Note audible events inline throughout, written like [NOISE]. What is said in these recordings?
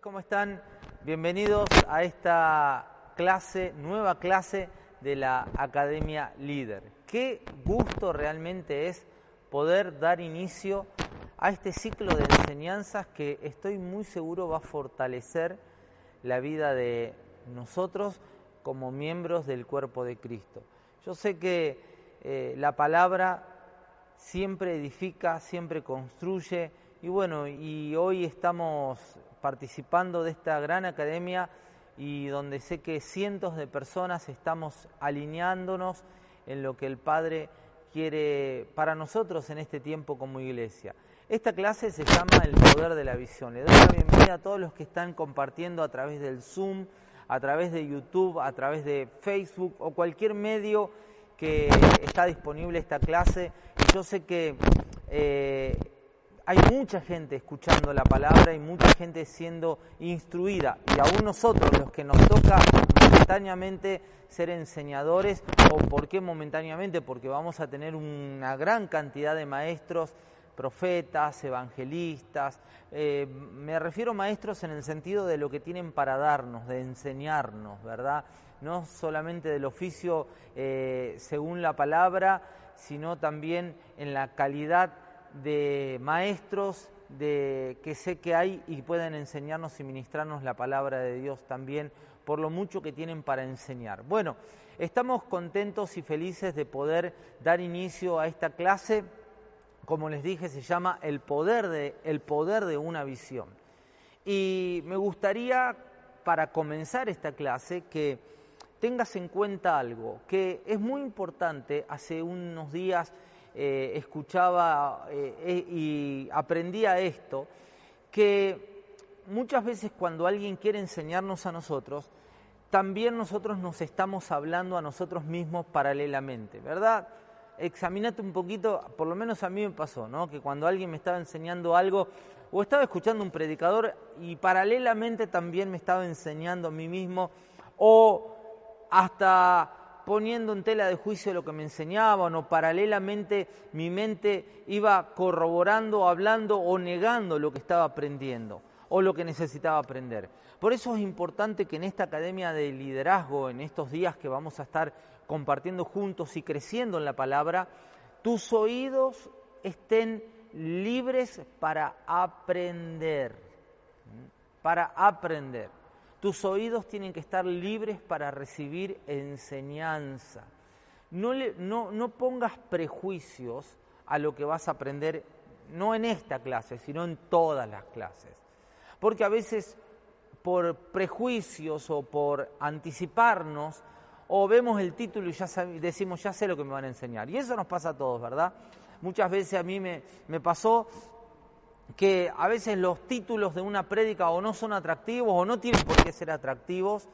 ¿cómo están? Bienvenidos a esta clase, nueva clase de la Academia Líder. Qué gusto realmente es poder dar inicio a este ciclo de enseñanzas que estoy muy seguro va a fortalecer la vida de nosotros como miembros del cuerpo de Cristo. Yo sé que eh, la palabra siempre edifica, siempre construye y bueno, y hoy estamos participando de esta gran academia y donde sé que cientos de personas estamos alineándonos en lo que el Padre quiere para nosotros en este tiempo como iglesia. Esta clase se llama El Poder de la Visión. Le doy la bienvenida a todos los que están compartiendo a través del Zoom, a través de YouTube, a través de Facebook o cualquier medio que está disponible esta clase. Yo sé que eh, hay mucha gente escuchando la palabra y mucha gente siendo instruida. Y aún nosotros, los que nos toca momentáneamente ser enseñadores, o por qué momentáneamente, porque vamos a tener una gran cantidad de maestros profetas, evangelistas, eh, me refiero a maestros en el sentido de lo que tienen para darnos, de enseñarnos, ¿verdad? No solamente del oficio eh, según la palabra, sino también en la calidad de maestros de, que sé que hay y pueden enseñarnos y ministrarnos la palabra de Dios también por lo mucho que tienen para enseñar. Bueno, estamos contentos y felices de poder dar inicio a esta clase. Como les dije, se llama el poder de, el poder de una visión. Y me gustaría, para comenzar esta clase, que tengas en cuenta algo, que es muy importante. Hace unos días eh, escuchaba eh, eh, y aprendía esto, que muchas veces cuando alguien quiere enseñarnos a nosotros, también nosotros nos estamos hablando a nosotros mismos paralelamente, ¿verdad? Examínate un poquito, por lo menos a mí me pasó, ¿no? Que cuando alguien me estaba enseñando algo, o estaba escuchando un predicador y paralelamente también me estaba enseñando a mí mismo, o hasta poniendo en tela de juicio lo que me enseñaban o paralelamente mi mente iba corroborando, hablando o negando lo que estaba aprendiendo o lo que necesitaba aprender. Por eso es importante que en esta academia de liderazgo, en estos días que vamos a estar compartiendo juntos y creciendo en la palabra, tus oídos estén libres para aprender, para aprender. Tus oídos tienen que estar libres para recibir enseñanza. No, pongas prejuicios a lo que vas a aprender, no en esta clase, sino en todas las clases. Porque a veces por prejuicios o por anticiparnos, o vemos el título y ya decimos, ya sé lo que me van a enseñar. Y eso nos pasa a todos, ¿verdad? Muchas veces a mí me pasó que a veces los títulos de una prédica o no son atractivos o no tienen por qué ser atractivos,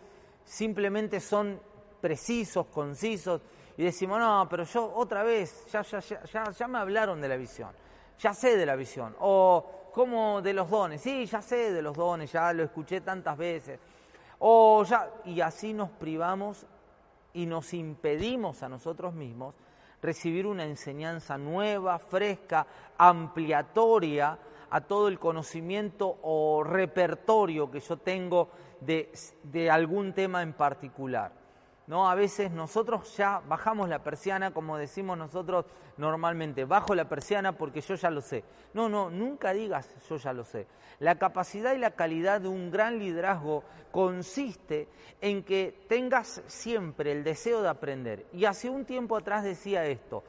simplemente son precisos, concisos, y decimos, no, pero yo otra vez, ya, ya, ya, ya me hablaron de la visión, ya sé de la visión, o como de los dones, sí, ya sé de los dones, ya lo escuché tantas veces, o ya, y así nos privamos y nos impedimos a nosotros mismos recibir una enseñanza nueva, fresca, ampliatoria, a todo el conocimiento o repertorio que yo tengo de, de algún tema en particular. ¿no? A veces nosotros ya bajamos la persiana, como decimos nosotros normalmente, bajo la persiana porque yo ya lo sé. No, no, nunca digas yo ya lo sé. La capacidad y la calidad de un gran liderazgo consiste en que tengas siempre el deseo de aprender. Y hace un tiempo atrás decía esto,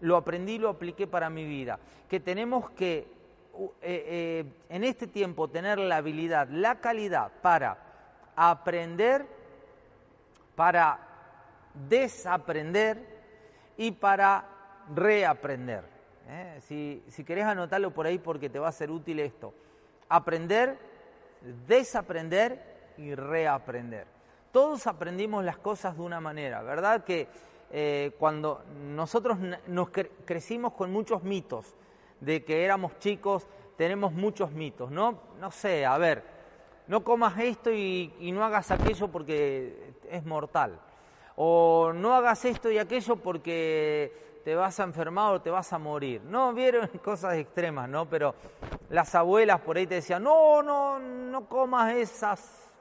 lo aprendí, lo apliqué para mi vida, que tenemos que eh, eh, en este tiempo tener la habilidad, la calidad para aprender, para desaprender y para reaprender. ¿eh? Si, si querés anotarlo por ahí porque te va a ser útil esto. Aprender, desaprender y reaprender. Todos aprendimos las cosas de una manera, ¿verdad? Que cuando nosotros nos crecimos con muchos mitos, de que éramos chicos, tenemos muchos mitos, ¿no? No sé, a ver, no comas esto y, no hagas aquello porque es mortal. O no hagas esto y aquello porque te vas a enfermar o te vas a morir. No, vieron [LAUGHS] cosas extremas, ¿no? Pero las abuelas por ahí te decían, no, no, no comas esa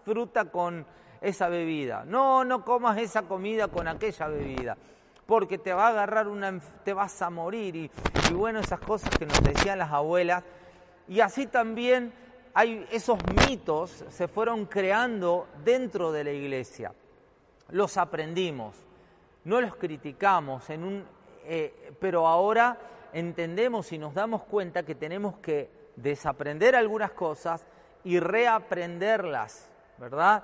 fruta con esa bebida. No, no comas esa comida con aquella bebida. Porque te va a agarrar una, te vas a morir. Y, bueno, esas cosas que nos decían las abuelas. Y así también hay esos mitos se fueron creando dentro de la iglesia. Los aprendimos, no los criticamos, en un, eh, pero ahora entendemos y nos damos cuenta que tenemos que desaprender algunas cosas y reaprenderlas, ¿verdad?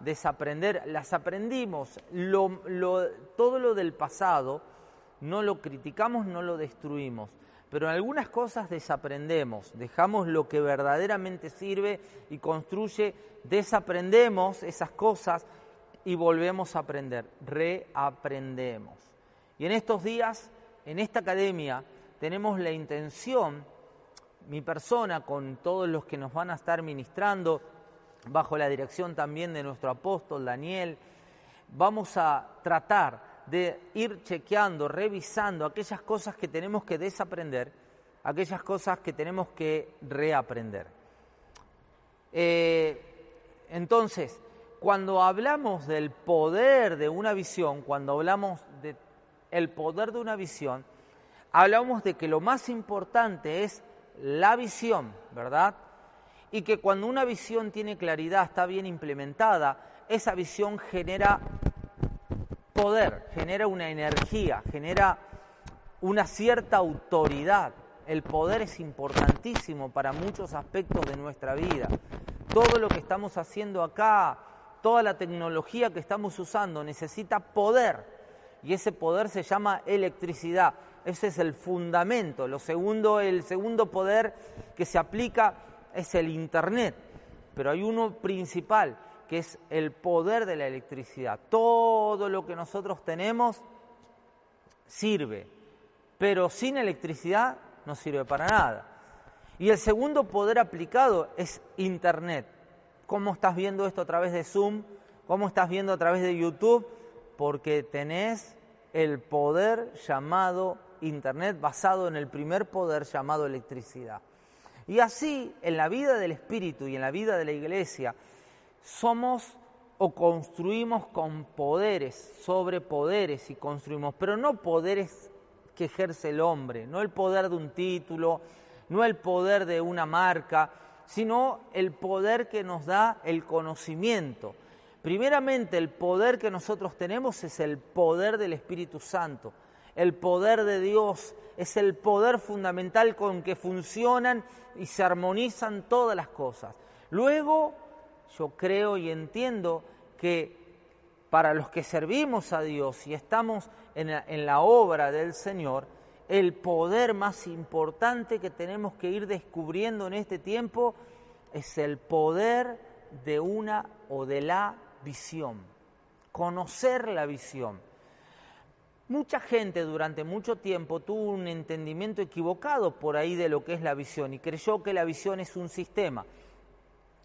Desaprender, las aprendimos, todo lo del pasado no lo criticamos, no lo destruimos, pero en algunas cosas desaprendemos, dejamos lo que verdaderamente sirve y construye, desaprendemos esas cosas y volvemos a aprender, reaprendemos. Y en estos días, en esta academia, tenemos la intención, mi persona con todos los que nos van a estar ministrando, bajo la dirección también de nuestro apóstol Daniel, vamos a tratar de ir chequeando, revisando aquellas cosas que tenemos que desaprender, aquellas cosas que tenemos que reaprender. Eh, entonces, cuando hablamos del poder de una visión, cuando hablamos del poder de una visión, hablamos de que lo más importante es la visión, ¿verdad? Y que cuando una visión tiene claridad, está bien implementada, esa visión genera poder, genera una energía, genera una cierta autoridad. El poder es importantísimo para muchos aspectos de nuestra vida. Todo lo que estamos haciendo acá, toda la tecnología que estamos usando necesita poder y ese poder se llama electricidad. Ese es el fundamento. Lo segundo, el segundo poder que se aplica es el Internet, pero hay uno principal que es el poder de la electricidad. Todo lo que nosotros tenemos sirve, pero sin electricidad no sirve para nada. Y el segundo poder aplicado es Internet cómo estás viendo esto a través de Zoom, cómo estás viendo a través de YouTube, porque tenés el poder llamado Internet basado en el primer poder llamado electricidad. Y así, en la vida del Espíritu y en la vida de la Iglesia, somos o construimos con poderes, sobre poderes y construimos, pero no poderes que ejerce el hombre, no el poder de un título, no el poder de una marca, sino el poder que nos da el conocimiento. Primeramente, el poder que nosotros tenemos es el poder del Espíritu Santo. El poder de Dios es el poder fundamental con que funcionan y se armonizan todas las cosas. Luego, yo creo y entiendo que para los que servimos a Dios y estamos en la, obra del Señor, el poder más importante que tenemos que ir descubriendo en este tiempo es el poder de una o de la visión, conocer la visión. Mucha gente durante mucho tiempo tuvo un entendimiento equivocado por ahí de lo que es la visión y creyó que la visión es un sistema.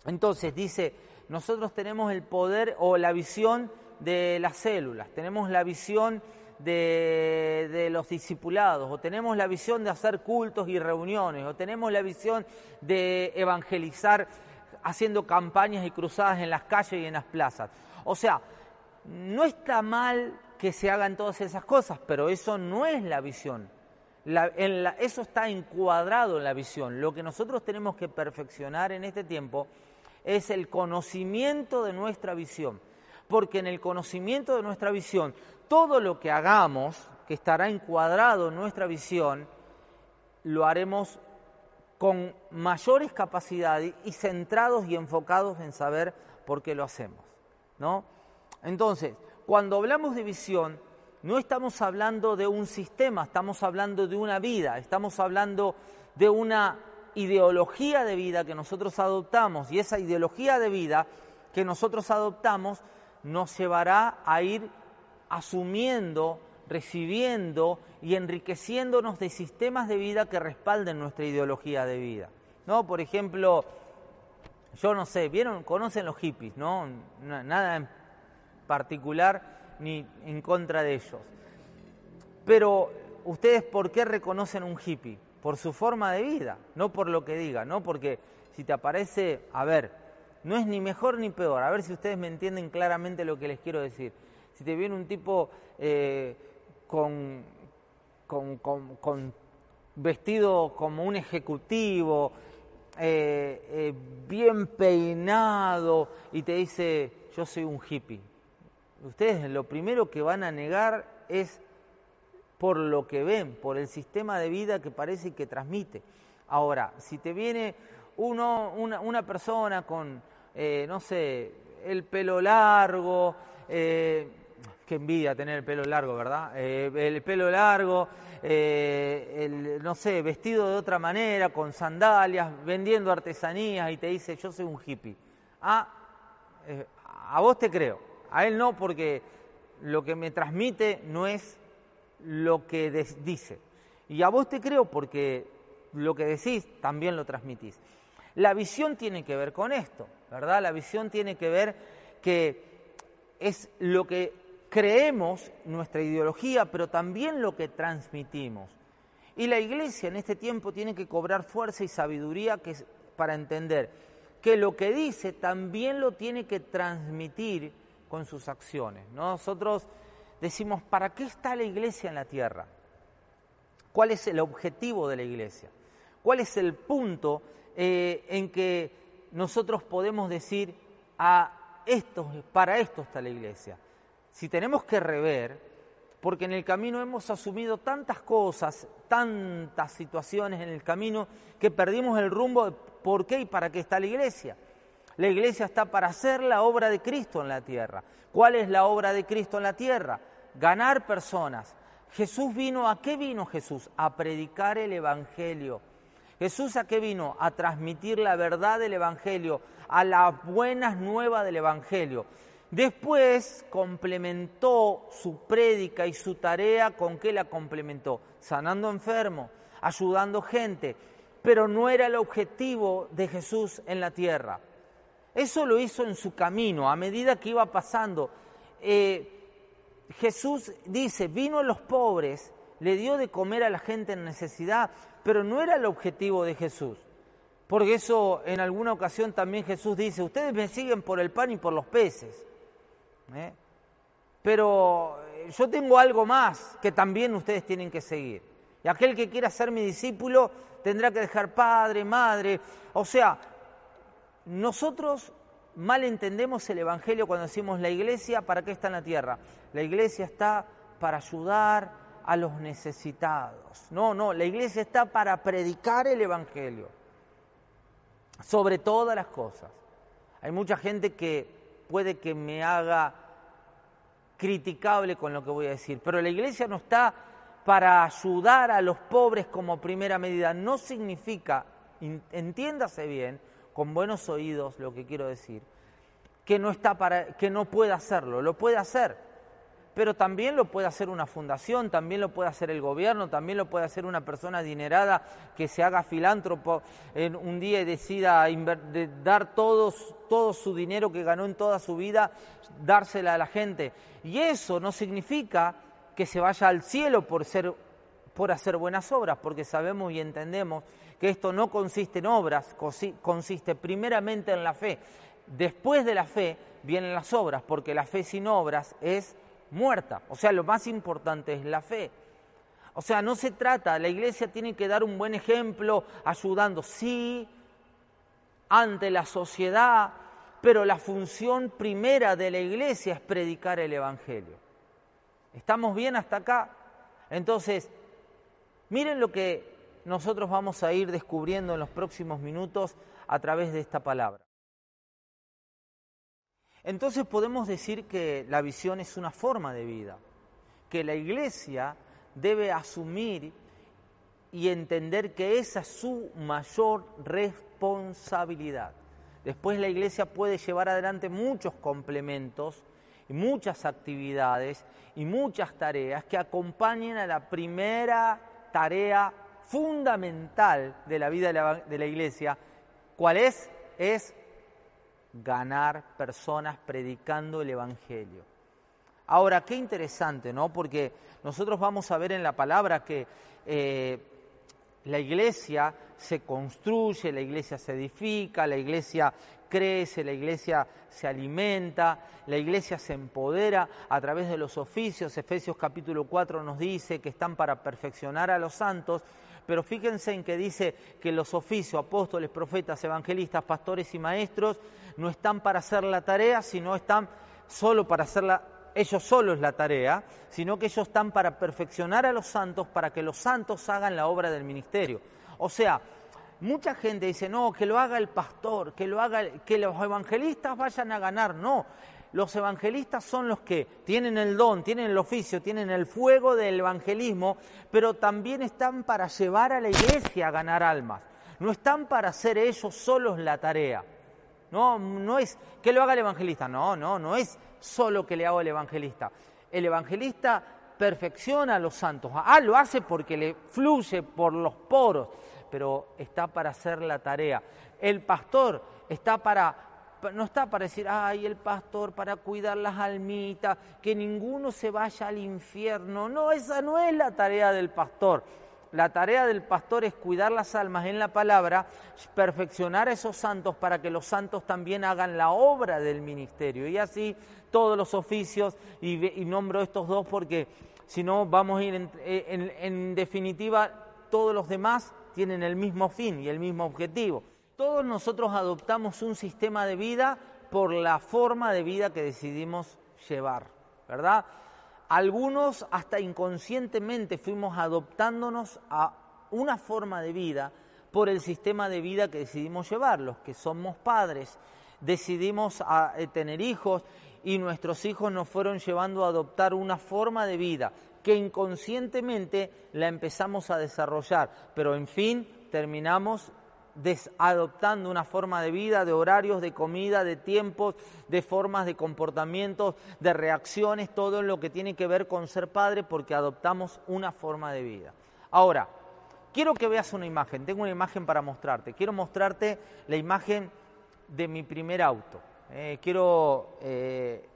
Entonces dice, nosotros tenemos el poder o la visión de las células, tenemos la visión de, los discipulados, o tenemos la visión de hacer cultos y reuniones, o tenemos la visión de evangelizar haciendo campañas y cruzadas en las calles y en las plazas. O sea, no está mal que se hagan todas esas cosas, pero eso no es la visión. eso está encuadrado en la visión. Lo que nosotros tenemos que perfeccionar en este tiempo es el conocimiento de nuestra visión, porque en el conocimiento de nuestra visión todo lo que hagamos, que estará encuadrado en nuestra visión, lo haremos con mayores capacidades y centrados y enfocados en saber por qué lo hacemos. ¿no? Entonces, cuando hablamos de visión, no estamos hablando de un sistema, estamos hablando de una vida, estamos hablando de una ideología de vida que nosotros adoptamos y esa ideología de vida que nosotros adoptamos nos llevará a ir asumiendo, recibiendo y enriqueciéndonos de sistemas de vida que respalden nuestra ideología de vida. ¿No? Por ejemplo, yo no sé, ¿vieron? Conocen los hippies, ¿no? Nada particular ni en contra de ellos. Pero ustedes, ¿por qué reconocen un hippie? Por su forma de vida, no por lo que diga, ¿no? Porque si te aparece, a ver, no es ni mejor ni peor, a ver si ustedes me entienden claramente lo que les quiero decir. Si te viene un tipo eh, con, vestido como un ejecutivo, eh, eh, bien peinado, y te dice, yo soy un hippie ustedes lo primero que van a negar es por lo que ven, por el sistema de vida que parece que transmite. Ahora, si te viene uno, una, persona con, eh, no sé, el pelo largo, eh, qué envidia tener el pelo largo, ¿verdad? Eh, el pelo largo, el, no sé, vestido de otra manera, con sandalias, vendiendo artesanías y te dice, yo soy un hippie. Ah, a vos te creo, a él no, porque lo que me transmite no es lo que dice. Y a vos te creo porque lo que decís también lo transmitís. La visión tiene que ver con esto, ¿verdad? La visión tiene que ver que es lo que creemos, nuestra ideología, pero también lo que transmitimos. Y la iglesia en este tiempo tiene que cobrar fuerza y sabiduría para entender que lo que dice también lo tiene que transmitir con sus acciones. Nosotros decimos, ¿para qué está la iglesia en la tierra? ¿Cuál es el objetivo de la iglesia? ¿Cuál es el punto eh, en que nosotros podemos decir, a esto, para esto está la iglesia? Si tenemos que rever, porque en el camino hemos asumido tantas cosas, tantas situaciones en el camino, que perdimos el rumbo de por qué y para qué está la iglesia. La iglesia está para hacer la obra de Cristo en la tierra. ¿Cuál es la obra de Cristo en la tierra? Ganar personas. Jesús vino, ¿a qué vino Jesús? A predicar el Evangelio. Jesús a qué vino? A transmitir la verdad del Evangelio, a las buenas nuevas del Evangelio. Después complementó su prédica y su tarea con qué la complementó? Sanando enfermos, ayudando gente, pero no era el objetivo de Jesús en la tierra. Eso lo hizo en su camino, a medida que iba pasando. Eh, Jesús dice, vino a los pobres, le dio de comer a la gente en necesidad, pero no era el objetivo de Jesús. Porque eso en alguna ocasión también Jesús dice, ustedes me siguen por el pan y por los peces. ¿eh? Pero eh, yo tengo algo más que también ustedes tienen que seguir. Y aquel que quiera ser mi discípulo tendrá que dejar padre, madre. O sea, nosotros mal entendemos el Evangelio cuando decimos la iglesia, ¿para qué está en la tierra? La iglesia está para ayudar a los necesitados. No, no, la iglesia está para predicar el Evangelio sobre todas las cosas. Hay mucha gente que puede que me haga criticable con lo que voy a decir, pero la iglesia no está para ayudar a los pobres como primera medida. No significa, entiéndase bien, con buenos oídos lo que quiero decir, que no, está para, que no puede hacerlo, lo puede hacer, pero también lo puede hacer una fundación, también lo puede hacer el gobierno, también lo puede hacer una persona adinerada que se haga filántropo en un día y decida dar todo su dinero que ganó en toda su vida, dársela a la gente. Y eso no significa que se vaya al cielo por, ser, por hacer buenas obras, porque sabemos y entendemos que esto no consiste en obras, consiste primeramente en la fe. Después de la fe vienen las obras, porque la fe sin obras es muerta. O sea, lo más importante es la fe. O sea, no se trata, la iglesia tiene que dar un buen ejemplo ayudando, sí, ante la sociedad, pero la función primera de la iglesia es predicar el Evangelio. ¿Estamos bien hasta acá? Entonces, miren lo que nosotros vamos a ir descubriendo en los próximos minutos a través de esta palabra. Entonces podemos decir que la visión es una forma de vida, que la iglesia debe asumir y entender que esa es su mayor responsabilidad. Después la iglesia puede llevar adelante muchos complementos y muchas actividades y muchas tareas que acompañen a la primera tarea fundamental de la vida de la, iglesia. ¿Cuál es? Es ganar personas predicando el Evangelio. Ahora, qué interesante, ¿no? Porque nosotros vamos a ver en la palabra que eh, la iglesia se construye, la iglesia se edifica, la iglesia crece, la iglesia se alimenta, la iglesia se empodera a través de los oficios. Efesios capítulo 4 nos dice que están para perfeccionar a los santos, pero fíjense en que dice que los oficios, apóstoles, profetas, evangelistas, pastores y maestros no están para hacer la tarea, sino están solo para hacer la, ellos solos la tarea, sino que ellos están para perfeccionar a los santos, para que los santos hagan la obra del ministerio. O sea, mucha gente dice, no, que lo haga el pastor, que lo haga, que los evangelistas vayan a ganar. No, los evangelistas son los que tienen el don, tienen el oficio, tienen el fuego del evangelismo, pero también están para llevar a la iglesia a ganar almas. No están para hacer ellos solos la tarea. No, no es que lo haga el evangelista. No, no, no es solo que le hago el evangelista. El evangelista perfecciona a los santos. Ah, lo hace porque le fluye por los poros, pero está para hacer la tarea. El pastor está para no está para decir, ay, el pastor para cuidar las almitas, que ninguno se vaya al infierno. No, esa no es la tarea del pastor. La tarea del pastor es cuidar las almas en la palabra, perfeccionar a esos santos para que los santos también hagan la obra del ministerio. Y así todos los oficios, y, nombro estos dos porque si no vamos a ir en, en definitiva, todos los demás tienen el mismo fin y el mismo objetivo. Todos nosotros adoptamos un sistema de vida por la forma de vida que decidimos llevar, ¿verdad? Algunos hasta inconscientemente fuimos adoptándonos a una forma de vida por el sistema de vida que decidimos llevar, los que somos padres, decidimos a, eh, tener hijos y nuestros hijos nos fueron llevando a adoptar una forma de vida que inconscientemente la empezamos a desarrollar, pero en fin terminamos adoptando una forma de vida, de horarios, de comida, de tiempos, de formas de comportamientos, de reacciones, todo lo que tiene que ver con ser padre porque adoptamos una forma de vida. Ahora, quiero que veas una imagen, tengo una imagen para mostrarte, quiero mostrarte la imagen de mi primer auto. Eh, quiero eh,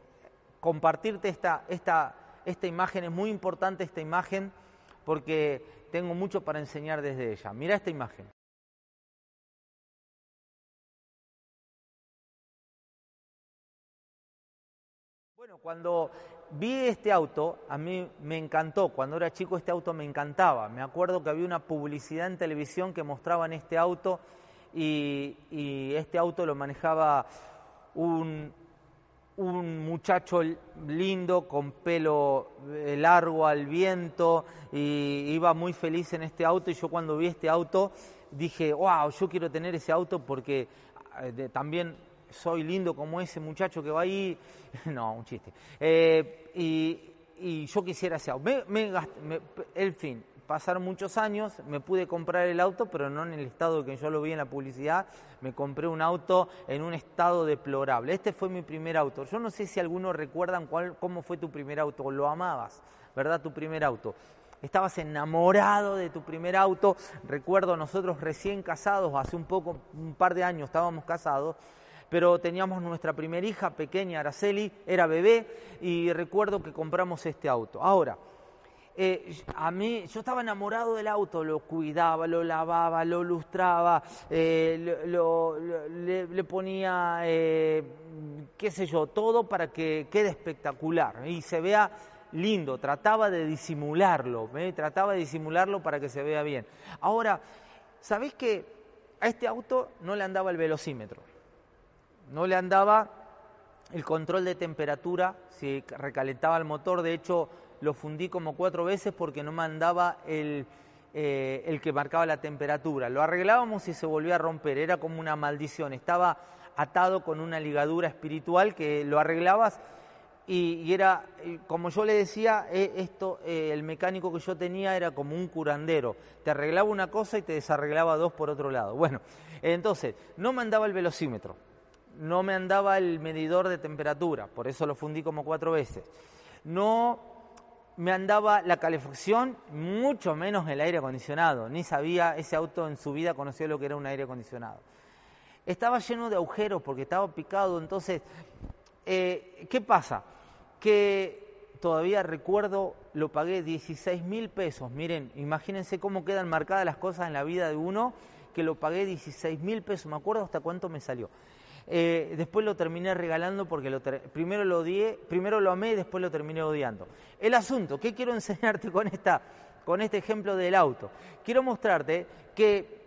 compartirte esta, esta, esta imagen, es muy importante esta imagen porque tengo mucho para enseñar desde ella. Mira esta imagen. Cuando vi este auto, a mí me encantó. Cuando era chico este auto me encantaba. Me acuerdo que había una publicidad en televisión que mostraban este auto y, este auto lo manejaba un, muchacho lindo con pelo eh, largo al viento y iba muy feliz en este auto y yo cuando vi este auto dije, wow, yo quiero tener ese auto porque eh, también soy lindo como ese muchacho que va ahí. [LAUGHS] no, un chiste. Eh, y, yo quisiera ese auto. el fin, pasaron muchos años, me pude comprar el auto, pero no en el estado que yo lo vi en la publicidad. Me compré un auto en un estado deplorable. Este fue mi primer auto. Yo no sé si algunos recuerdan cuál, cómo fue tu primer auto, lo amabas, ¿verdad? Tu primer auto estabas enamorado de tu primer auto. Recuerdo nosotros recién casados, hace un poco, un par de años estábamos casados, pero teníamos nuestra primera hija pequeña, Araceli, era bebé, y recuerdo que compramos este auto. Ahora, eh, a mí, yo estaba enamorado del auto, lo cuidaba, lo lavaba, lo lustraba, eh, le, ponía, eh, qué sé yo, todo para que quede espectacular y se vea lindo. Trataba de disimularlo, trataba de disimularlo para que se vea bien. Ahora, ¿sabéis que a este auto no le andaba el velocímetro? No le andaba el control de temperatura, si recalentaba el motor, de hecho lo fundí como cuatro veces porque no me andaba el, eh, el que marcaba la temperatura. Lo arreglábamos y se volvía a romper, era como una maldición, estaba atado con una ligadura espiritual que lo arreglabas y, era, como yo le decía, eh, esto, eh, el mecánico que yo tenía era como un curandero. Te arreglaba una cosa y te desarreglaba dos por otro lado. Bueno, entonces, no me andaba el velocímetro, no me andaba el medidor de temperatura, por eso lo fundí como cuatro veces. No me andaba la calefacción, mucho menos el aire acondicionado. Ni sabía, ese auto en su vida conoció lo que era un aire acondicionado. Estaba lleno de agujeros porque estaba picado, entonces, eh, ¿qué pasa? Que todavía recuerdo, lo pagué 16 mil pesos. Miren, imagínense cómo quedan marcadas las cosas en la vida de uno, que lo pagué 16 mil pesos. Me acuerdo hasta cuánto me salió. Eh, después lo terminé regalando porque lo primero lo odié, primero lo amé y después lo terminé odiando. El asunto, ¿qué quiero [LAUGHS] enseñarte con, esta, con este ejemplo del auto? Quiero mostrarte que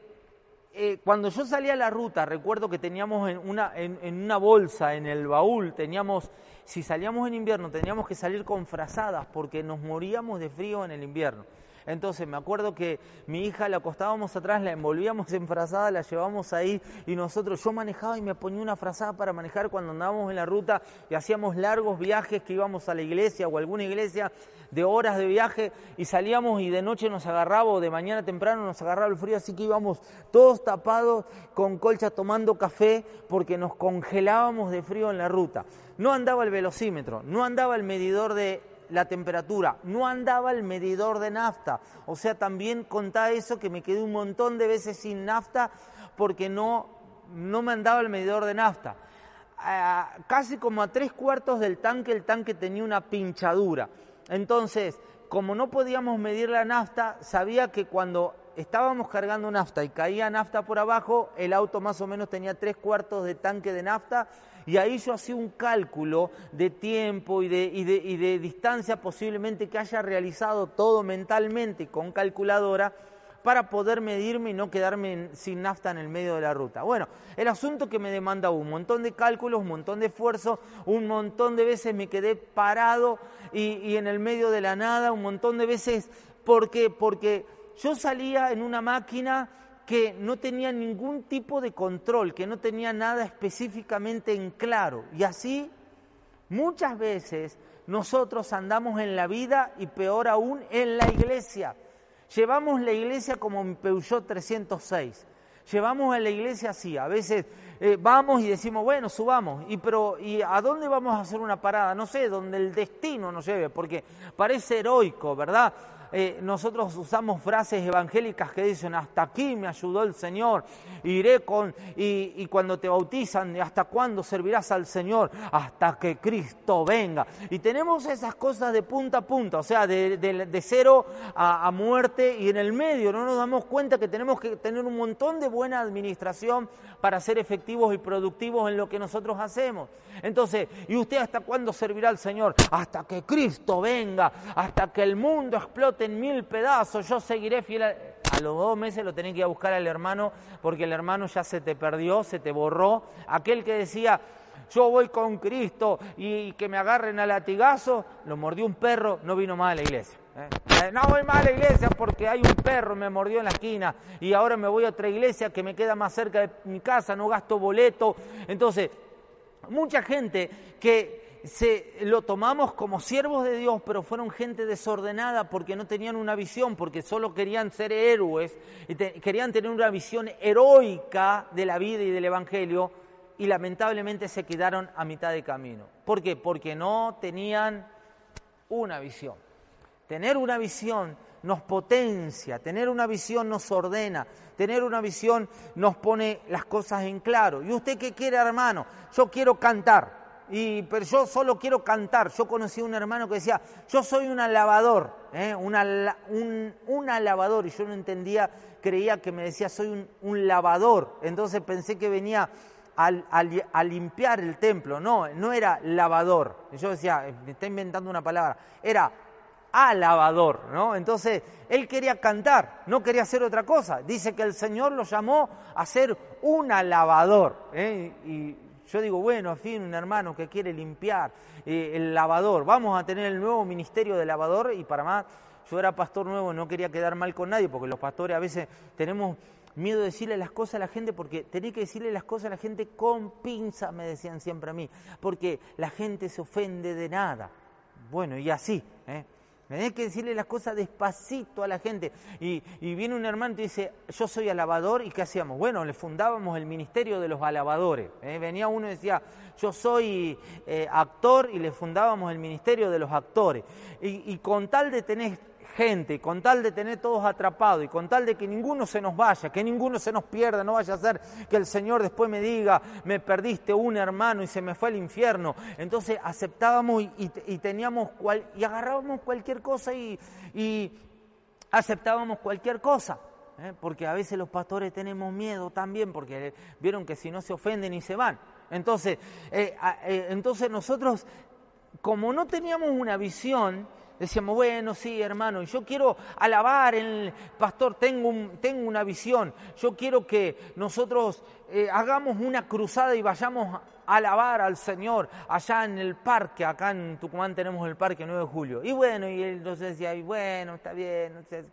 eh, cuando yo salía a la ruta, recuerdo que teníamos en una, en, en una bolsa, en el baúl, teníamos, si salíamos en invierno, teníamos que salir con frazadas porque nos moríamos de frío en el invierno. Entonces me acuerdo que mi hija la acostábamos atrás, la envolvíamos [LAUGHS] en frazada, la llevábamos ahí y nosotros, yo manejaba y me ponía una frazada para manejar cuando andábamos en la ruta y hacíamos largos viajes que íbamos a la iglesia o a alguna iglesia de horas de viaje y salíamos y de noche nos agarraba o de mañana temprano nos agarraba el frío, así que íbamos todos tapados con colcha tomando café porque nos congelábamos de frío en la ruta. No andaba el velocímetro, no andaba el medidor de la temperatura, no andaba el medidor de nafta. O sea, también contá eso que me quedé un montón de veces sin nafta porque no, no me andaba el medidor de nafta. casi como a tres cuartos del tanque, el tanque tenía una pinchadura. Entonces, como no podíamos medir la nafta, sabía que cuando estábamos cargando nafta y caía nafta por abajo, el auto más o menos tenía tres cuartos de tanque de nafta y ahí yo hacía un cálculo de tiempo y de, de, distancia posiblemente que haya realizado todo mentalmente con calculadora para poder medirme y no quedarme sin nafta en el medio de la ruta. Bueno, el asunto que me demanda un montón de cálculos, un montón de esfuerzo, un montón de veces me quedé parado y, y en el medio de la nada, un montón de veces, ¿por qué? Porque yo salía en una máquina que no tenía ningún tipo de control, que no tenía nada específicamente en claro. Y así, muchas veces nosotros andamos en la vida y peor aún en la iglesia. Llevamos la iglesia como en Peugeot 306. Llevamos a la iglesia así. A veces eh, vamos y decimos, bueno, subamos. Y, pero, ¿Y a dónde vamos a hacer una parada? No sé, donde el destino nos lleve, porque parece heroico, ¿verdad? Eh, nosotros usamos frases evangélicas que dicen, hasta aquí me ayudó el Señor, iré con, y, cuando te bautizan, ¿hasta cuándo servirás al Señor? Hasta que Cristo venga. Y tenemos esas cosas de punta a punta, o sea, de, cero a, a muerte y en el medio no nos damos cuenta que tenemos que tener un montón de buena administración para ser efectivos y productivos en lo que nosotros hacemos. Entonces, ¿y usted hasta cuándo servirá al Señor? Hasta que Cristo venga, hasta que el mundo explote en mil pedazos, yo seguiré fiel a... Los dos meses lo tenés que ir a buscar al hermano porque el hermano ya se te perdió, se te borró. Aquel que decía, yo voy con Cristo y que me agarren a latigazo, lo mordió un perro, no vino más a la iglesia. ¿eh? Eh, no voy más a la iglesia porque hay un perro, me mordió en la esquina y ahora me voy a otra iglesia que me queda más cerca de mi casa, no gasto boleto. Entonces, mucha gente que se, lo tomamos como siervos de Dios, pero fueron gente desordenada porque no tenían una visión, porque solo querían ser héroes, y querían tener una visión heroica de la vida y del Evangelio, y lamentablemente se quedaron a mitad de camino. ¿Por qué? Porque no tenían una visión. Tener una visión nos potencia, tener una visión nos ordena, tener una visión nos pone las cosas en claro. ¿Y usted qué quiere, hermano? Yo quiero cantar pero yo solo quiero cantar. Yo conocí a un hermano que decía, yo soy un alabador, ¿eh? un, un, alabador, y yo no entendía, creía que me decía, soy un, lavador. Entonces pensé que venía a limpiar el templo. No, no era lavador. Yo decía, me está inventando una palabra, era alabador, ¿no? Entonces, él quería cantar, no quería hacer otra cosa. Dice que el Señor lo llamó a ser un alabador. ¿eh? Y yo digo, bueno, en fin, un hermano que quiere limpiar eh, el lavador, vamos a tener el nuevo ministerio de lavador y para más, yo era pastor nuevo, no quería quedar mal con nadie, porque los pastores a veces tenemos miedo de decirle las cosas a la gente porque tenés que decirle las cosas a la gente con pinza, me decían siempre a mí, porque la gente se ofende de nada. Bueno, y así, ¿eh? Tenés que decirle las cosas despacito a la gente. Y, viene un hermano y dice, yo soy alabador, ¿y qué hacíamos? Bueno, le fundábamos el ministerio de los alabadores. ¿eh? Venía uno y decía, yo soy eh, actor, y le fundábamos el ministerio de los actores. Y, y con tal de tener gente, con tal de tener todos atrapados y con tal de que ninguno se nos vaya, que ninguno se nos pierda, no vaya a ser que el Señor después me diga, me perdiste un hermano y se me fue al infierno. Entonces aceptábamos y, teníamos cual, y agarrábamos cualquier cosa y, aceptábamos cualquier cosa. ¿eh? Porque a veces los pastores tenemos miedo también, porque vieron que si no se ofenden y se van. Entonces, eh, eh, entonces nosotros, como no teníamos una visión, Decíamos, bueno, sí, hermano, yo quiero alabar el pastor, tengo, un, tengo una visión, yo quiero que nosotros eh, hagamos una cruzada y vayamos alabar al Señor allá en el parque, acá en Tucumán tenemos el parque 9 de julio. Y bueno, y él entonces decía, y bueno, está bien, no, sé,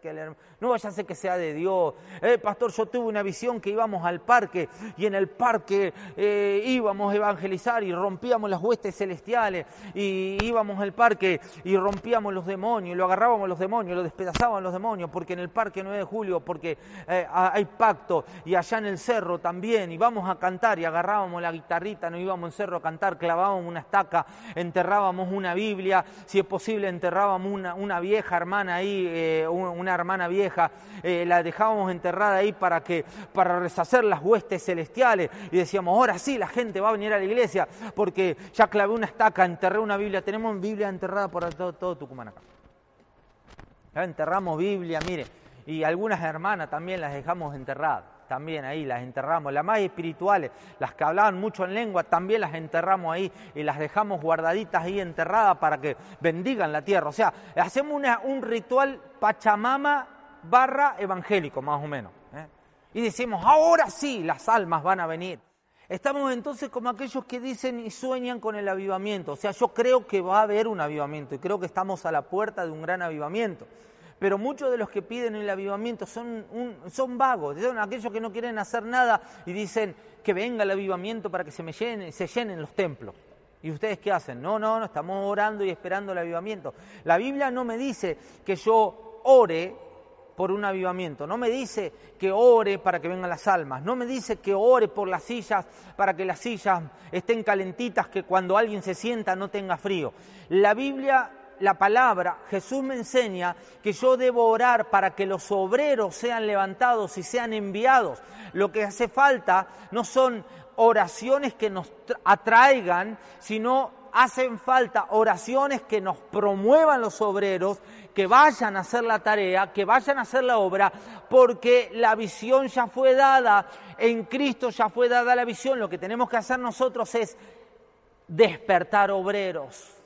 no vaya a ser que sea de Dios. Eh, pastor, yo tuve una visión que íbamos al parque y en el parque eh, íbamos a evangelizar y rompíamos las huestes celestiales y íbamos al parque y rompíamos los demonios, y lo agarrábamos los demonios, lo despedazábamos los demonios, porque en el parque 9 de julio, porque eh, hay pacto y allá en el cerro también, y vamos a cantar y agarrábamos la guitarrita, no íbamos al cerro a cantar, clavábamos una estaca, enterrábamos una Biblia, si es posible enterrábamos una, una vieja hermana ahí, eh, una hermana vieja, eh, la dejábamos enterrada ahí para que para reshacer las huestes celestiales y decíamos, ahora sí la gente va a venir a la iglesia porque ya clavé una estaca, enterré una Biblia, tenemos Biblia enterrada por todo, todo Tucumán acá. Ya enterramos Biblia, mire, y algunas hermanas también las dejamos enterradas también ahí las enterramos. Las más espirituales, las que hablaban mucho en lengua, también las enterramos ahí y las dejamos guardaditas ahí enterradas para que bendigan la tierra. O sea, hacemos un ritual pachamama barra evangélico, más o menos. ¿eh? Y decimos, ahora sí, las almas van a venir. Estamos entonces como aquellos que dicen y sueñan con el avivamiento. O sea, yo creo que va a haber un avivamiento y creo que estamos a la puerta de un gran avivamiento pero muchos de los que piden el avivamiento son, son vagos, son aquellos que no quieren hacer nada y dicen que venga el avivamiento para que se, me llenen, se llenen los templos. ¿Y ustedes qué hacen? No, no, no, estamos orando y esperando el avivamiento. La Biblia no me dice que yo ore por un avivamiento, no me dice que ore para que vengan las almas, no me dice que ore por las sillas para que las sillas estén calentitas, que cuando alguien se sienta no tenga frío. La Biblia la palabra, Jesús me enseña que yo debo orar para que los obreros sean levantados y sean enviados. Lo que hace falta no son oraciones que nos atraigan, sino hacen falta oraciones que nos promuevan los obreros, que vayan a hacer la tarea, que vayan a hacer la obra, porque la visión ya fue dada, en Cristo ya fue dada la visión, lo que tenemos que hacer nosotros es despertar obreros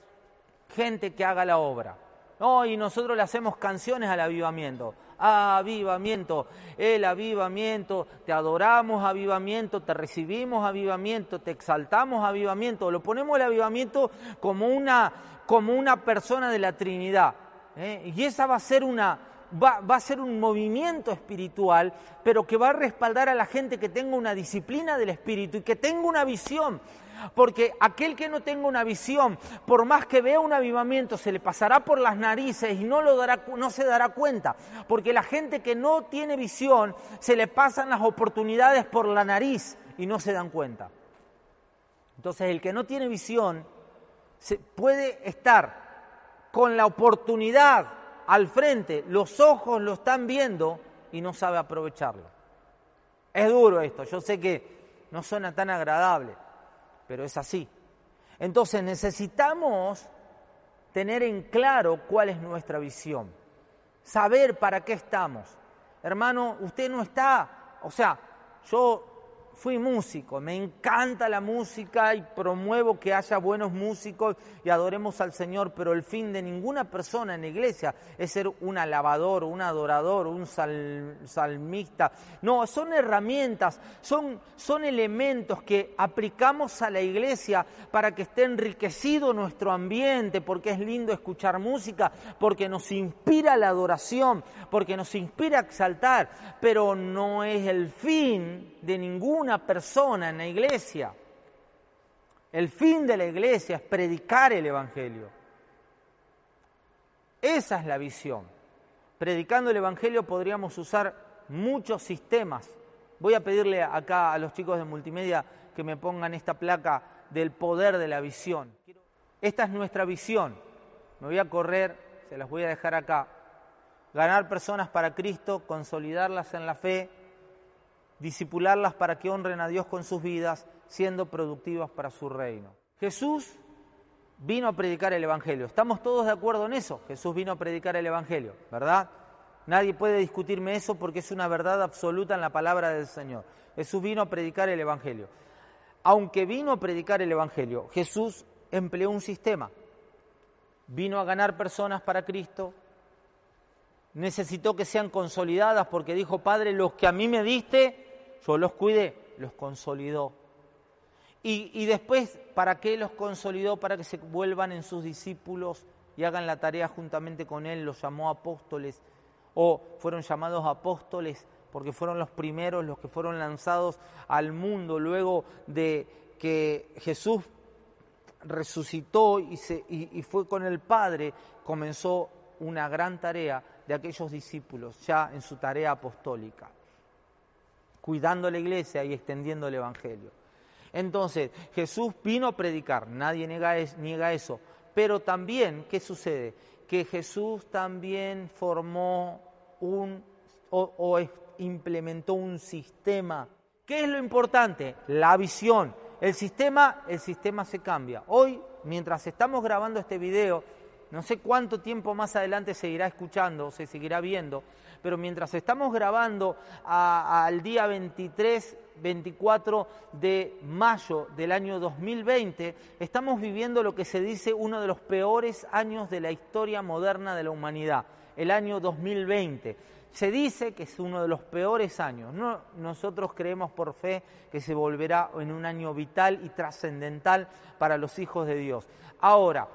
gente que haga la obra. No, y nosotros le hacemos canciones al avivamiento. Avivamiento, el avivamiento, te adoramos avivamiento, te recibimos avivamiento, te exaltamos avivamiento. Lo ponemos el avivamiento como una, como una persona de la Trinidad. ¿eh? Y esa va a ser una, Va, va, a ser un movimiento espiritual, pero que va a respaldar a la gente que tenga una disciplina del espíritu y que tenga una visión. Porque aquel que no tenga una visión, por más que vea un avivamiento, se le pasará por las narices y no, lo dará, no se dará cuenta. Porque la gente que no tiene visión, se le pasan las oportunidades por la nariz y no se dan cuenta. Entonces el que no tiene visión se puede estar con la oportunidad al frente, los ojos lo están viendo y no sabe aprovecharlo. Es duro esto, yo sé que no suena tan agradable, pero es así. Entonces necesitamos tener en claro cuál es nuestra visión, saber para qué estamos. Hermano, usted no está, o sea, yo fui músico, me encanta la música y promuevo que haya buenos músicos y adoremos al Señor, pero el fin de ninguna persona en la iglesia es ser un alabador, un adorador, un salmista. No, son herramientas, son, son elementos que aplicamos a la iglesia para que esté enriquecido nuestro ambiente, porque es lindo escuchar música, porque nos inspira la adoración, porque nos inspira a exaltar, pero no es el fin de ninguna persona en la iglesia. El fin de la iglesia es predicar el Evangelio. Esa es la visión. Predicando el Evangelio podríamos usar muchos sistemas. Voy a pedirle acá a los chicos de multimedia que me pongan esta placa del poder de la visión. Esta es nuestra visión. Me voy a correr, se las voy a dejar acá. Ganar personas para Cristo, consolidarlas en la fe, disipularlas para que honren a Dios con sus vidas, siendo productivas para su reino. Jesús vino a predicar el Evangelio. ¿Estamos todos de acuerdo en eso? Jesús vino a predicar el Evangelio, ¿verdad? Nadie puede discutirme eso porque es una verdad absoluta en la palabra del Señor. Jesús vino a predicar el Evangelio. Aunque vino a predicar el Evangelio, Jesús empleó un sistema. Vino a ganar personas para Cristo, necesitó que sean consolidadas porque dijo, Padre, los que a mí me diste, yo los cuidé, los consolidó. Y, después, ¿para qué los consolidó? Para que se vuelvan en sus discípulos y hagan la tarea juntamente con Él. Los llamó apóstoles o fueron llamados apóstoles porque fueron los primeros, los que fueron lanzados al mundo luego de que Jesús resucitó y, se, y fue con el Padre, comenzó una gran tarea de aquellos discípulos ya en su tarea apostólica cuidando la iglesia y extendiendo el Evangelio. Entonces, Jesús vino a predicar, nadie niega, eso, pero también, ¿qué sucede? Que Jesús también formó un o, o implementó un sistema. ¿Qué es lo importante? La visión. El sistema, el sistema se cambia. Hoy, mientras estamos grabando este video, no sé cuánto tiempo más adelante seguirá escuchando, se seguirá viendo, pero mientras estamos grabando al día 23, 24 de mayo del año 2020, estamos viviendo lo que se dice uno de los peores años de la historia moderna de la humanidad, el año 2020. Se dice que es uno de los peores años. nosotros creemos por fe que se volverá en un año vital y trascendental para los hijos de Dios. Ahora,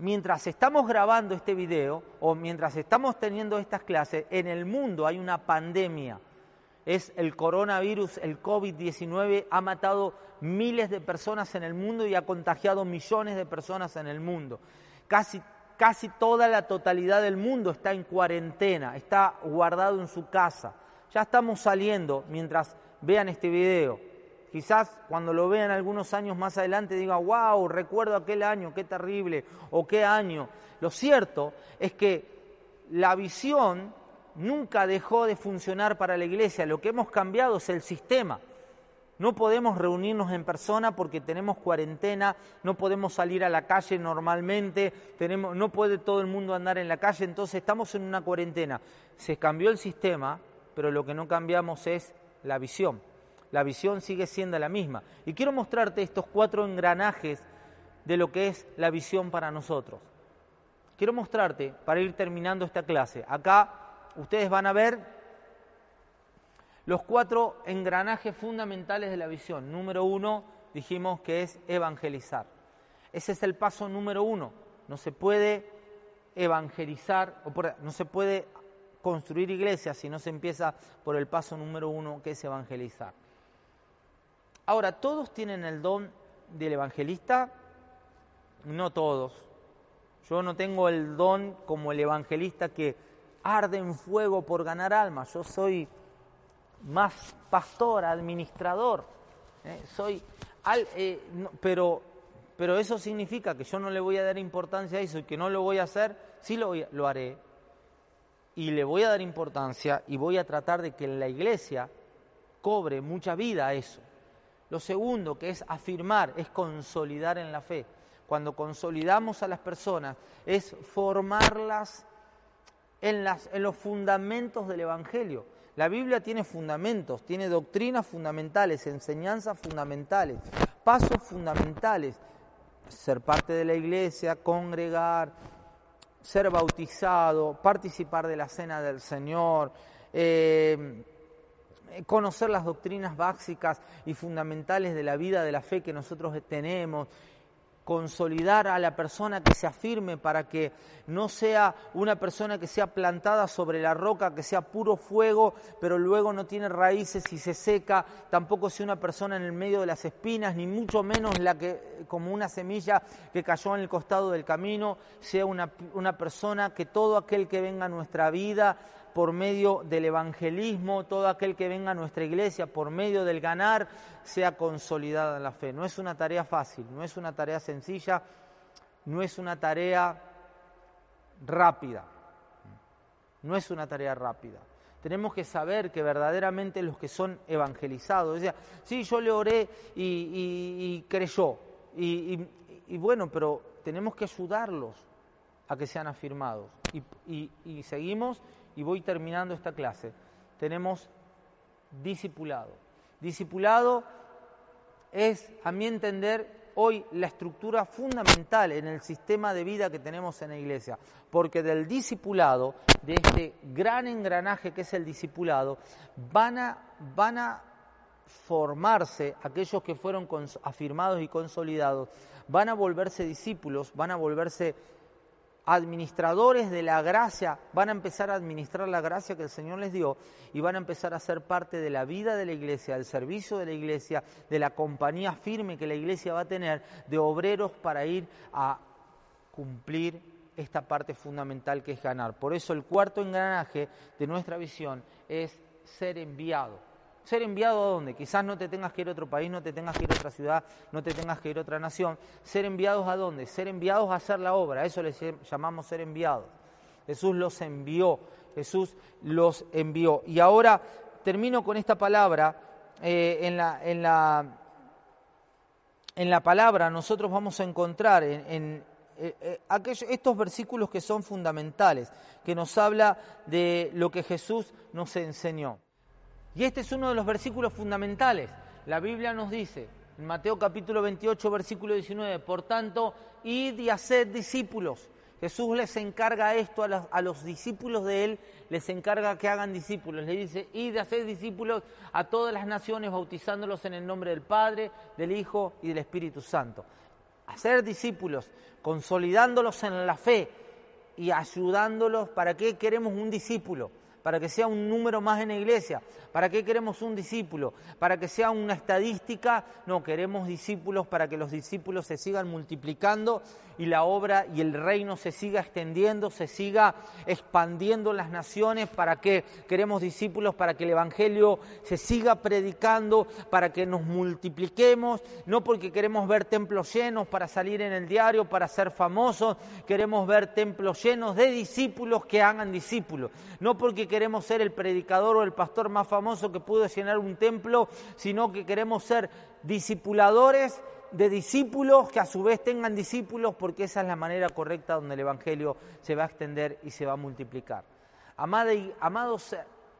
mientras estamos grabando este video o mientras estamos teniendo estas clases, en el mundo hay una pandemia. Es el coronavirus, el COVID-19, ha matado miles de personas en el mundo y ha contagiado millones de personas en el mundo. Casi, casi toda la totalidad del mundo está en cuarentena, está guardado en su casa. Ya estamos saliendo mientras vean este video. Quizás cuando lo vean algunos años más adelante diga, wow, recuerdo aquel año, qué terrible, o qué año. Lo cierto es que la visión nunca dejó de funcionar para la iglesia, lo que hemos cambiado es el sistema. No podemos reunirnos en persona porque tenemos cuarentena, no podemos salir a la calle normalmente, no puede todo el mundo andar en la calle, entonces estamos en una cuarentena. Se cambió el sistema, pero lo que no cambiamos es la visión la visión sigue siendo la misma. Y quiero mostrarte estos cuatro engranajes de lo que es la visión para nosotros. Quiero mostrarte, para ir terminando esta clase, acá ustedes van a ver los cuatro engranajes fundamentales de la visión. Número uno, dijimos que es evangelizar. Ese es el paso número uno. No se puede evangelizar, o no se puede construir iglesias si no se empieza por el paso número uno, que es evangelizar. Ahora, ¿todos tienen el don del evangelista? No todos. Yo no tengo el don como el evangelista que arde en fuego por ganar almas. Yo soy más pastor, administrador. ¿eh? Soy eh, pero, pero eso significa que yo no le voy a dar importancia a eso y que no lo voy a hacer. Sí lo, lo haré. Y le voy a dar importancia y voy a tratar de que en la iglesia cobre mucha vida a eso. Lo segundo, que es afirmar, es consolidar en la fe. Cuando consolidamos a las personas, es formarlas en, los fundamentos del Evangelio. La Biblia tiene fundamentos, tiene doctrinas fundamentales, enseñanzas fundamentales, pasos fundamentales. Ser parte de la iglesia, congregar, ser bautizado, participar de la cena del Señor, eh, conocer las doctrinas básicas y fundamentales de la vida de la fe que nosotros tenemos, consolidar a la persona que se afirme para que no sea una persona que sea plantada sobre la roca, que sea puro fuego, pero luego no tiene raíces y se seca, tampoco sea una persona en el medio de las espinas, ni mucho menos la que como una semilla que cayó en el costado del camino, sea una, una persona que todo aquel que venga a nuestra vida por medio del evangelismo, todo aquel que venga a nuestra iglesia por medio del ganar, sea consolidada en la fe. No es una tarea fácil, no es una tarea sencilla, no es una tarea rápida, no es una tarea rápida. Tenemos que saber que verdaderamente los que son evangelizados, o sea, yo le oré y, creyó, y, bueno, pero tenemos que ayudarlos a que sean afirmados. y seguimos y voy terminando esta clase, tenemos discipulado. Discipulado es, a mi entender, hoy la estructura fundamental en el sistema de vida que tenemos en la iglesia, porque del discipulado, de este gran engranaje que es el discipulado, van a, van a formarse aquellos que fueron afirmados y consolidados, van a volverse discípulos, van a volverse administradores de la gracia, van a empezar a administrar la gracia que el Señor les dio y van a empezar a ser parte de la vida de la iglesia, del servicio de la iglesia, de la compañía firme que la iglesia va a tener, de obreros para ir a cumplir esta parte fundamental que es ganar. Por eso el cuarto engranaje de nuestra visión es ser enviado. Ser enviado a dónde? Quizás no te tengas que ir a otro país, no te tengas que ir a otra ciudad, no te tengas que ir a otra nación. Ser enviados a dónde? Ser enviados a hacer la obra. Eso les llamamos ser enviados. Jesús los envió. Jesús los envió. Y ahora termino con esta palabra. Eh, en, la, en, la, en la palabra nosotros vamos a encontrar en, eh, eh, estos versículos que son fundamentales, que nos habla de lo que Jesús nos enseñó. Y este es uno de los versículos fundamentales. La Biblia nos dice, en Mateo capítulo 28, versículo 19, por tanto, id y haced discípulos. Jesús les encarga esto a los, discípulos de Él, les encarga que hagan discípulos. Le dice, id y haced discípulos a todas las naciones, bautizándolos en el nombre del Padre, del Hijo y del Espíritu Santo. Hacer discípulos, consolidándolos en la fe y ayudándolos. ¿Para qué queremos un discípulo? Para que sea un número más en la iglesia. ¿Para qué queremos un discípulo? ¿Para que sea una estadística? No, queremos discípulos para que los discípulos se sigan multiplicando y la obra y el reino se siga extendiendo, se siga expandiendo en las naciones. ¿Para qué queremos discípulos? Para que el Evangelio se siga predicando, para que nos multipliquemos, no porque queremos ver templos llenos para salir en el diario, para ser famosos, queremos ver templos llenos de discípulos que hagan discípulos, no porque queremos ser el predicador o el pastor más famoso que pudo llenar un templo, sino que queremos ser discipuladores de discípulos que a su vez tengan discípulos, porque esa es la manera correcta donde el Evangelio se va a extender y se va a multiplicar. Amados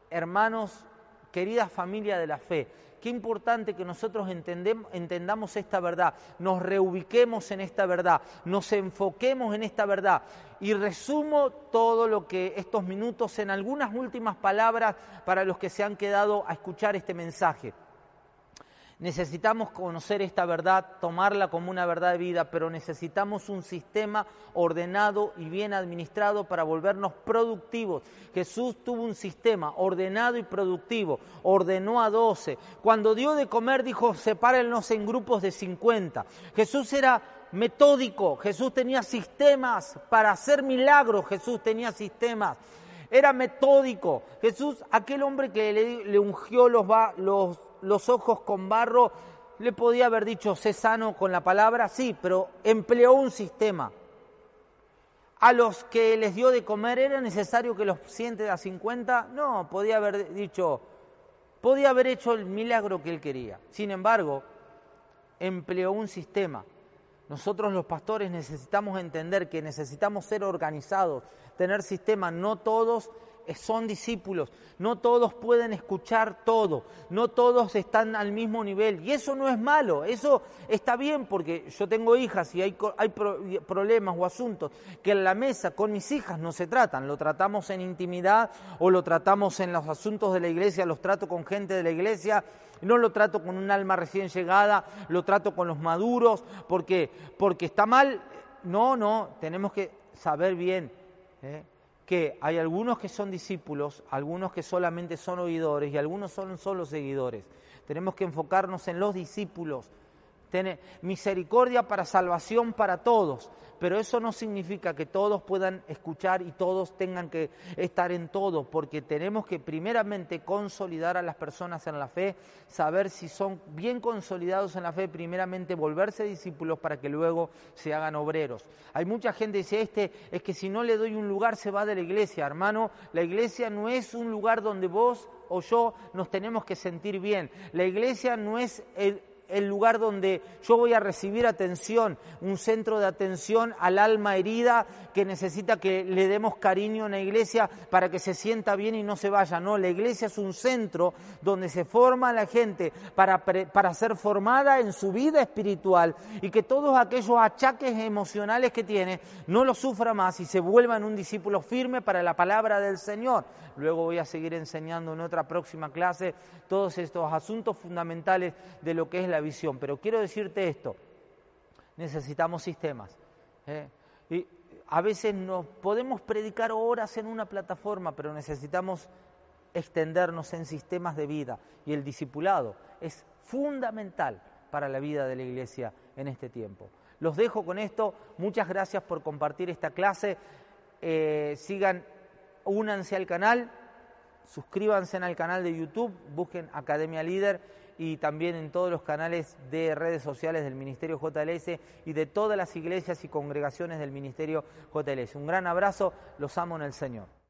hermanos, querida familia de la fe, Qué importante que nosotros entendamos esta verdad, nos reubiquemos en esta verdad, nos enfoquemos en esta verdad. Y resumo todo lo que estos minutos en algunas últimas palabras para los que se han quedado a escuchar este mensaje. Necesitamos conocer esta verdad, tomarla como una verdad de vida, pero necesitamos un sistema ordenado y bien administrado para volvernos productivos. Jesús tuvo un sistema ordenado y productivo, ordenó a doce. Cuando dio de comer dijo, sepárennos en grupos de cincuenta. Jesús era metódico, Jesús tenía sistemas para hacer milagros, Jesús tenía sistemas era metódico. Jesús, aquel hombre que le, ungió los, los los ojos con barro, le podía haber dicho, sé sano con la palabra, sí, pero empleó un sistema. A los que les dio de comer, ¿era necesario que los siente a 50? No, podía haber dicho, podía haber hecho el milagro que él quería. Sin embargo, empleó un sistema. Nosotros los pastores necesitamos entender que necesitamos ser organizados, tener sistemas, no todos son discípulos, no todos pueden escuchar todo, no todos están al mismo nivel. Y eso no es malo, eso está bien porque yo tengo hijas y hay, hay problemas o asuntos que en la mesa con mis hijas no se tratan, lo tratamos en intimidad o lo tratamos en los asuntos de la iglesia, los trato con gente de la iglesia no lo trato con un alma recién llegada, lo trato con los maduros, porque, porque está mal. No, no, tenemos que saber bien ¿eh? Que hay algunos que son discípulos, algunos que solamente son oidores y algunos son solo seguidores. Tenemos que enfocarnos en los discípulos, tiene misericordia para salvación para todos, pero eso no significa que todos puedan escuchar y todos tengan que estar en todo, porque tenemos que primeramente consolidar a las personas en la fe, saber si son bien consolidados en la fe, primeramente volverse discípulos para que luego se hagan obreros. Hay mucha gente que dice, este es que si no le doy un lugar se va de la iglesia, hermano, la iglesia no es un lugar donde vos o yo nos tenemos que sentir bien. La iglesia no es el, el lugar donde yo voy a recibir atención, un centro de atención al alma herida que necesita que le demos cariño en la iglesia para que se sienta bien y no se vaya. No, la iglesia es un centro donde se forma la gente para, para ser formada en su vida espiritual y que todos aquellos achaques emocionales que tiene no los sufra más y se vuelva en un discípulo firme para la palabra del Señor. Luego voy a seguir enseñando en otra próxima clase todos estos asuntos fundamentales de lo que es visión. Pero quiero decirte esto, necesitamos sistemas. ¿eh? Y a veces nos podemos predicar horas en una plataforma, pero necesitamos extendernos en sistemas de vida. Y el discipulado es fundamental para la vida de la iglesia en este tiempo. Los dejo con esto. Muchas gracias por compartir esta clase. Eh, sigan, únanse al canal, suscríbanse al canal de YouTube, busquen Academia Líder y también en todos los canales de redes sociales del Ministerio JLS y de todas las iglesias y congregaciones del Ministerio JLS. Un gran abrazo, los amo en el Señor.